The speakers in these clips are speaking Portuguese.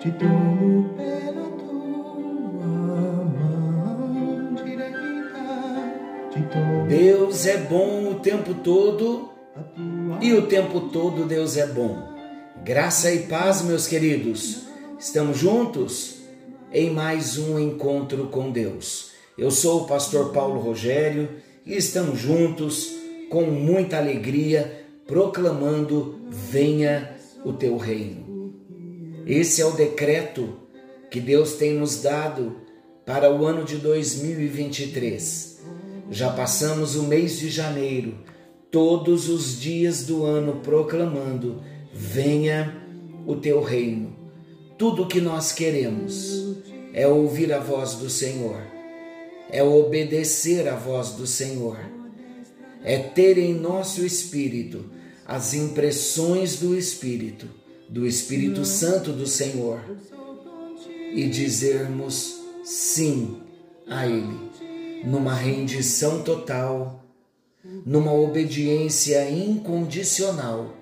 te tomo pela tua mão direita, Deus é bom o tempo todo e o tempo todo Deus é bom. Graça e paz, meus queridos. Estamos juntos em mais um encontro com Deus. Eu sou o pastor Paulo Rogério e estamos juntos com muita alegria proclamando: venha o teu reino. Esse é o decreto que Deus tem nos dado para o ano de 2023. Já passamos o mês de janeiro, todos os dias do ano proclamando: venha o teu reino. Tudo o que nós queremos é ouvir a voz do Senhor, é obedecer à voz do Senhor, é ter em nosso espírito as impressões do Espírito, do Espírito Santo do Senhor e dizermos sim a Ele, numa rendição total, numa obediência incondicional.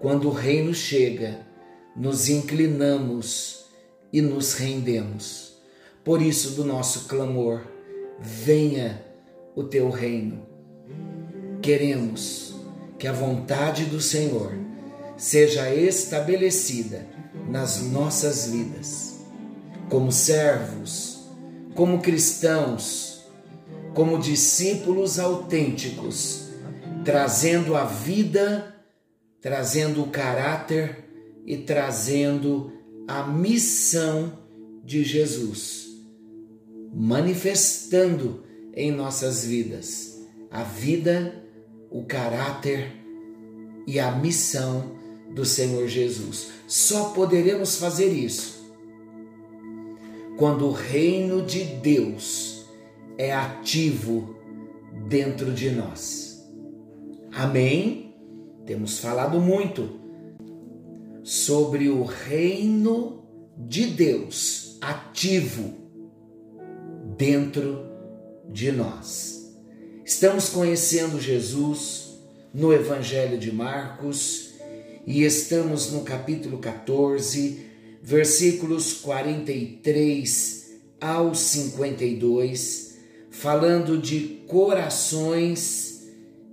Quando o reino chega, nos inclinamos e nos rendemos. Por isso, do nosso clamor, venha o teu reino. Queremos que a vontade do Senhor seja estabelecida nas nossas vidas, como servos, como cristãos, como discípulos autênticos, trazendo a vida, trazendo o caráter e trazendo a missão de Jesus, manifestando em nossas vidas a vida, o caráter e a missão do Senhor Jesus. Só poderemos fazer isso quando o reino de Deus é ativo dentro de nós. Amém? Temos falado muito sobre o reino de Deus ativo dentro de nós. Estamos conhecendo Jesus no Evangelho de Marcos e estamos no capítulo 14, versículos 43 ao 52, falando de corações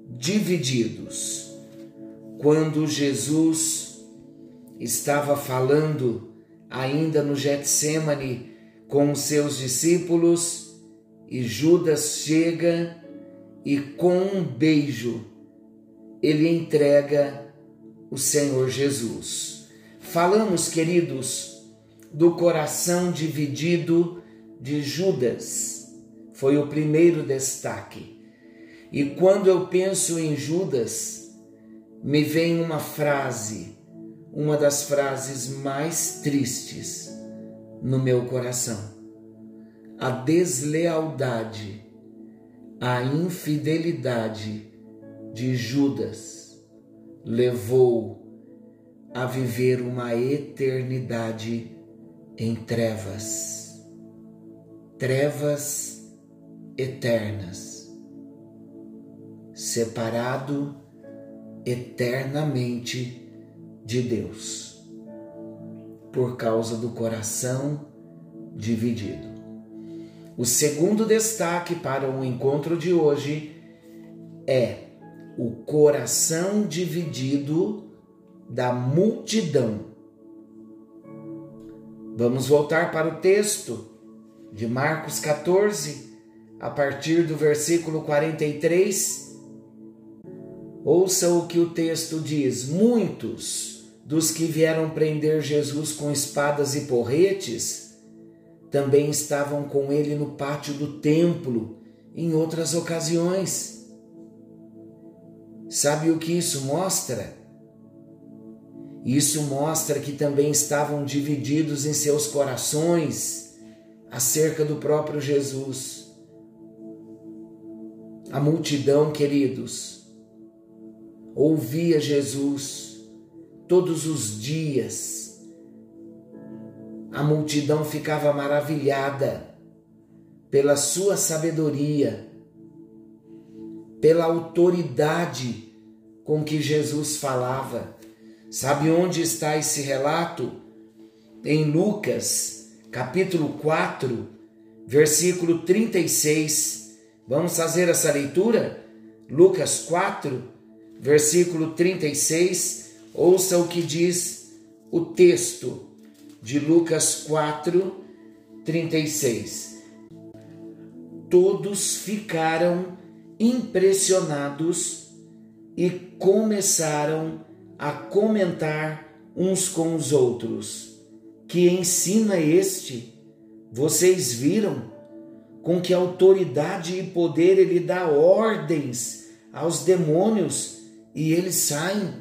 divididos. Quando Jesus estava falando ainda no Getsemane com os seus discípulos e Judas chega e com um beijo ele entrega o Senhor Jesus. Falamos, queridos, do coração dividido de Judas. Foi o primeiro destaque. E quando eu penso em Judas, me vem uma frase, uma das frases mais tristes no meu coração. A deslealdade, a infidelidade de Judas levou a viver uma eternidade em trevas, trevas eternas, separado eternamente de Deus, por causa do coração dividido. O segundo destaque para o encontro de hoje é o coração dividido da multidão. Vamos voltar para o texto de Marcos 14, a partir do versículo 43. Ouça o que o texto diz: Muitos dos que vieram prender Jesus com espadas e porretes também estavam com ele no pátio do templo em outras ocasiões. Sabe o que isso mostra? Isso mostra que também estavam divididos em seus corações acerca do próprio Jesus. A multidão, queridos, ouvia Jesus todos os dias. A multidão ficava maravilhada pela sua sabedoria, pela autoridade com que Jesus falava. Sabe onde está esse relato? em Lucas, capítulo 4, versículo 36. Vamos fazer essa leitura? Lucas 4, versículo 36. Ouça o que diz o texto de Lucas 4, 36. Todos ficaram impressionados e começaram a comentar uns com os outros. Que ensina este? Vocês viram com que autoridade e poder ele dá ordens aos demônios e eles saem?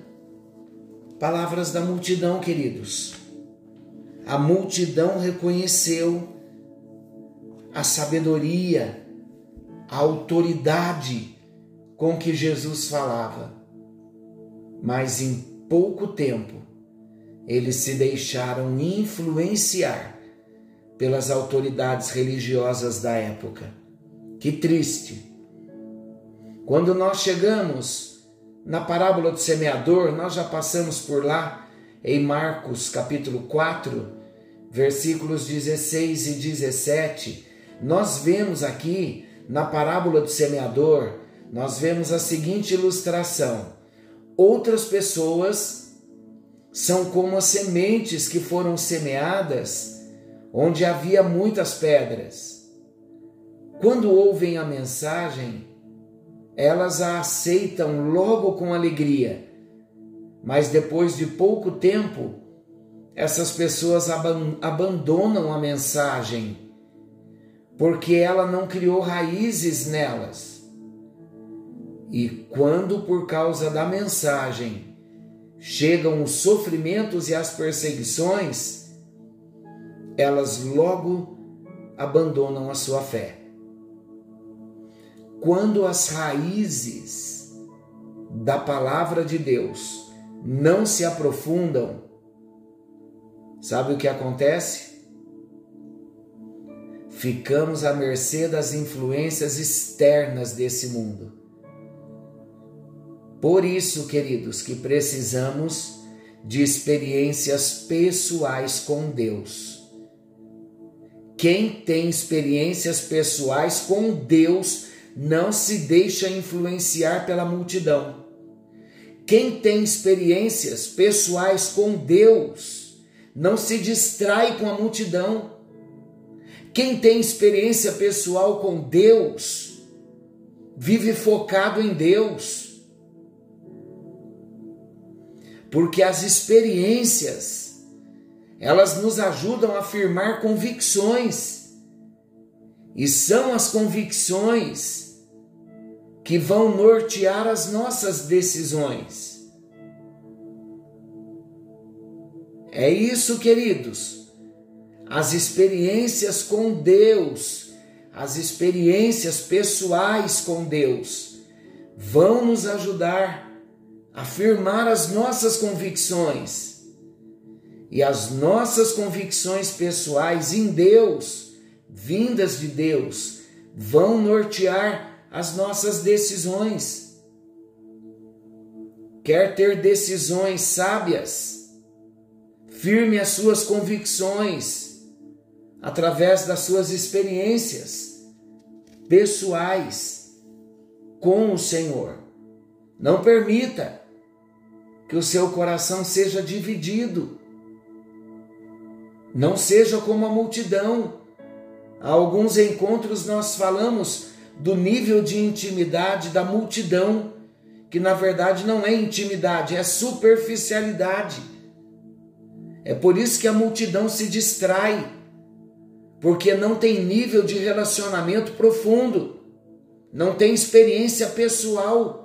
Palavras da multidão, queridos. A multidão reconheceu a sabedoria, a autoridade com que Jesus falava. Mas em pouco tempo, eles se deixaram influenciar pelas autoridades religiosas da época. Que triste! Quando nós chegamos na parábola do semeador, nós já passamos por lá em Marcos capítulo 4, versículos 16 e 17. Nós vemos aqui na parábola do semeador, nós vemos a seguinte ilustração: outras pessoas são como as sementes que foram semeadas onde havia muitas pedras. Quando ouvem a mensagem, elas a aceitam logo com alegria, mas depois de pouco tempo, essas pessoas abandonam a mensagem, porque ela não criou raízes nelas. E quando, por causa da mensagem, chegam os sofrimentos e as perseguições, elas logo abandonam a sua fé. Quando as raízes da palavra de Deus não se aprofundam, sabe o que acontece? Ficamos à mercê das influências externas desse mundo. Por isso, queridos, que precisamos de experiências pessoais com Deus quem tem experiências pessoais com Deus não se deixa influenciar pela multidão. Quem tem experiências pessoais com Deus não se distrai com a multidão. Quem tem experiência pessoal com Deus vive focado em Deus. Porque as experiências elas nos ajudam a afirmar convicções. E são as convicções que vão nortear as nossas decisões. É isso, queridos. As experiências com Deus, as experiências pessoais com Deus, vão nos ajudar afirmar as nossas convicções e as nossas convicções pessoais em Deus, vindas de Deus, vão nortear as nossas decisões. Quer ter decisões sábias? Firme as suas convicções através das suas experiências pessoais com o Senhor. Não permita que o seu coração seja dividido não seja como a multidão. Há alguns encontros nós falamos do nível de intimidade da multidão, que na verdade não é intimidade, é superficialidade. É por isso que a multidão se distrai, porque não tem nível de relacionamento profundo, não tem experiência pessoal,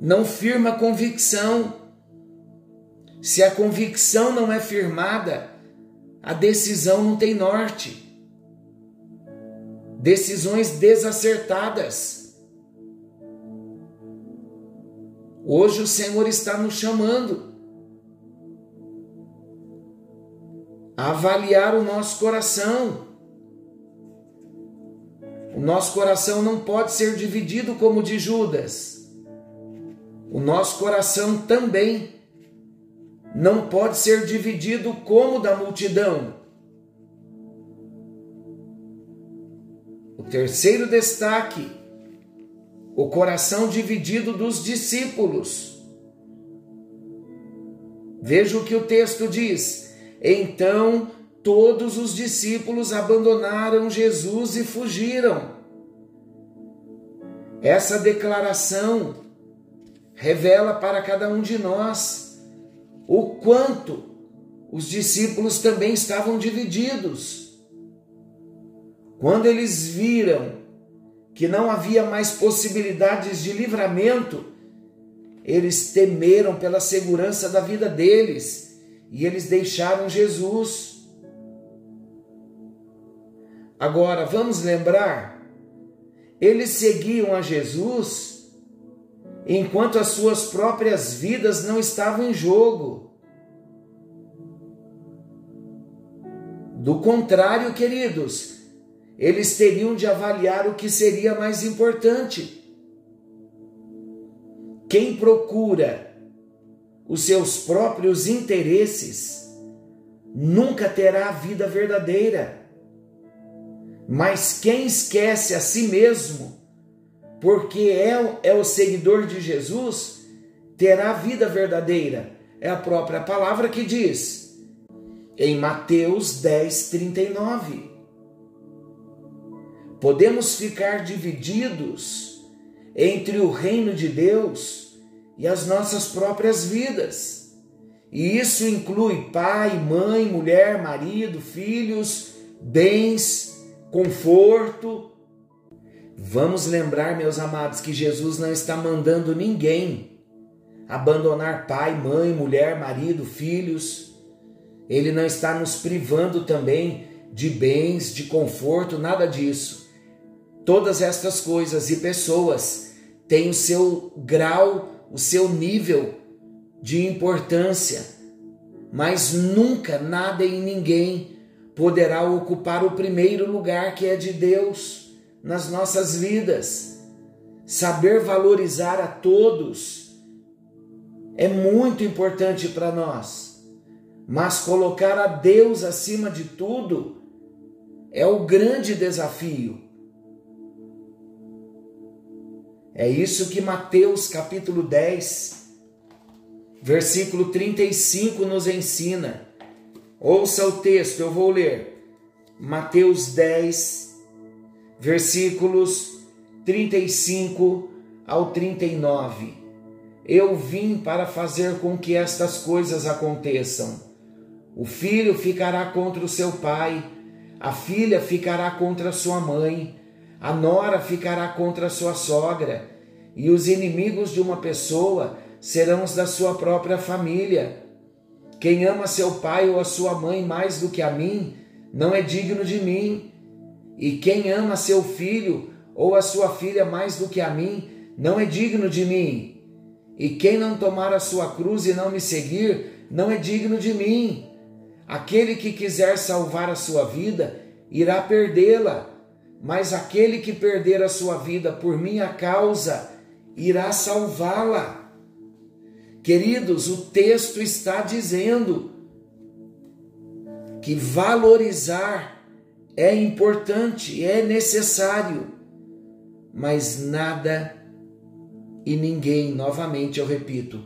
não firma convicção se a convicção não é firmada, a decisão não tem norte. Decisões desacertadas. Hoje o Senhor está nos chamando a avaliar o nosso coração. O nosso coração não pode ser dividido como o de Judas. Nosso coração também não pode ser dividido como da multidão. O terceiro destaque, o coração dividido dos discípulos. Veja o que o texto diz. Então todos os discípulos abandonaram Jesus e fugiram. Essa declaração revela para cada um de nós o quanto os discípulos também estavam divididos. Quando eles viram que não havia mais possibilidades de livramento, eles temeram pela segurança da vida deles e eles deixaram Jesus. Agora, vamos lembrar eles seguiam a Jesus enquanto as suas próprias vidas não estavam em jogo. Do contrário, queridos, eles teriam de avaliar o que seria mais importante. Quem procura os seus próprios interesses nunca terá a vida verdadeira. Mas quem esquece a si mesmo, porque é, é o seguidor de Jesus, terá vida verdadeira. É a própria palavra que diz em Mateus 10, 39. Podemos ficar divididos entre o reino de Deus e as nossas próprias vidas. E isso inclui pai, mãe, mulher, marido, filhos, bens, conforto. Vamos lembrar, meus amados, que Jesus não está mandando ninguém abandonar pai, mãe, mulher, marido, filhos. Ele não está nos privando também de bens, de conforto, nada disso. Todas estas coisas e pessoas têm o seu grau, o seu nível de importância, mas nunca nada e ninguém poderá ocupar o primeiro lugar que é de Deus nas nossas vidas. Saber valorizar a todos é muito importante para nós, mas colocar a Deus acima de tudo é o grande desafio. É isso que Mateus capítulo 10, versículo 35 nos ensina. Ouça o texto, eu vou ler. Mateus 10, versículos 35 ao 39. Eu vim para fazer com que estas coisas aconteçam. O filho ficará contra o seu pai, a filha ficará contra sua mãe, a nora ficará contra sua sogra, e os inimigos de uma pessoa serão os da sua própria família. Quem ama seu pai ou a sua mãe mais do que a mim, não é digno de mim. E quem ama seu filho ou a sua filha mais do que a mim, não é digno de mim. E quem não tomar a sua cruz e não me seguir, não é digno de mim. Aquele que quiser salvar a sua vida, irá perdê-la. Mas aquele que perder a sua vida por minha causa, irá salvá-la. Queridos, o texto está dizendo que valorizar é importante, é necessário, mas nada e ninguém, novamente eu repito,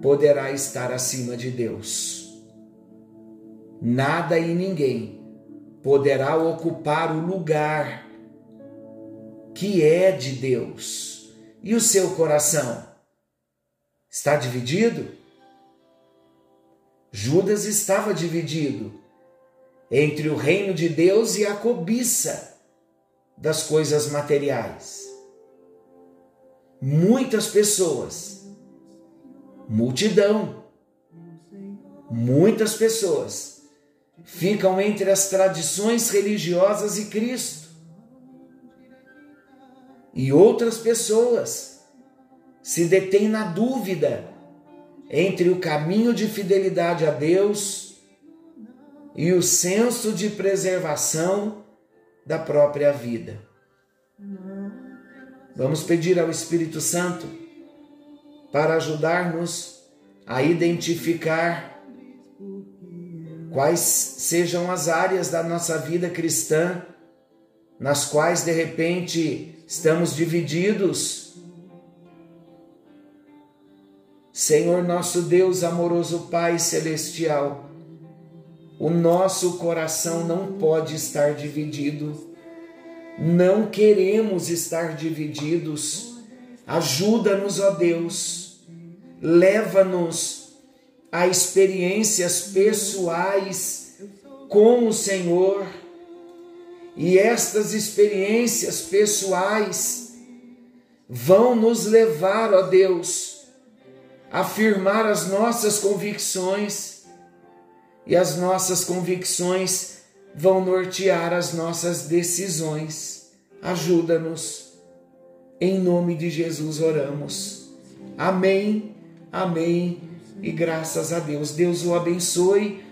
poderá estar acima de Deus. Nada e ninguém poderá ocupar o lugar que é de Deus. E o seu coração? Está dividido? Judas estava dividido entre o reino de Deus e a cobiça das coisas materiais. Muitas pessoas, multidão, muitas pessoas ficam entre as tradições religiosas e Cristo. E outras pessoas se detém na dúvida entre o caminho de fidelidade a Deus e o senso de preservação da própria vida. Vamos pedir ao Espírito Santo para ajudar-nos a identificar quais sejam as áreas da nossa vida cristã nas quais de repente estamos divididos. Senhor nosso Deus, amoroso Pai celestial, o nosso coração não pode estar dividido. Não queremos estar divididos. Ajuda-nos, ó Deus. Leva-nos a experiências pessoais com o Senhor e estas experiências pessoais vão nos levar, ó Deus, a afirmar as nossas convicções, e as nossas convicções vão nortear as nossas decisões. Ajuda-nos. Em nome de Jesus oramos. Amém, amém e graças a Deus. Deus o abençoe.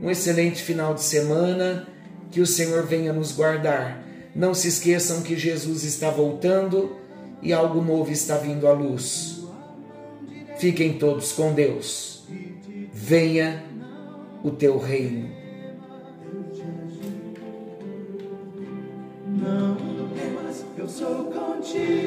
Um excelente final de semana que o Senhor venha nos guardar. Não se esqueçam que Jesus está voltando e algo novo está vindo à luz. Fiquem todos com Deus. Venha o teu reino. Não temas, eu sou contigo.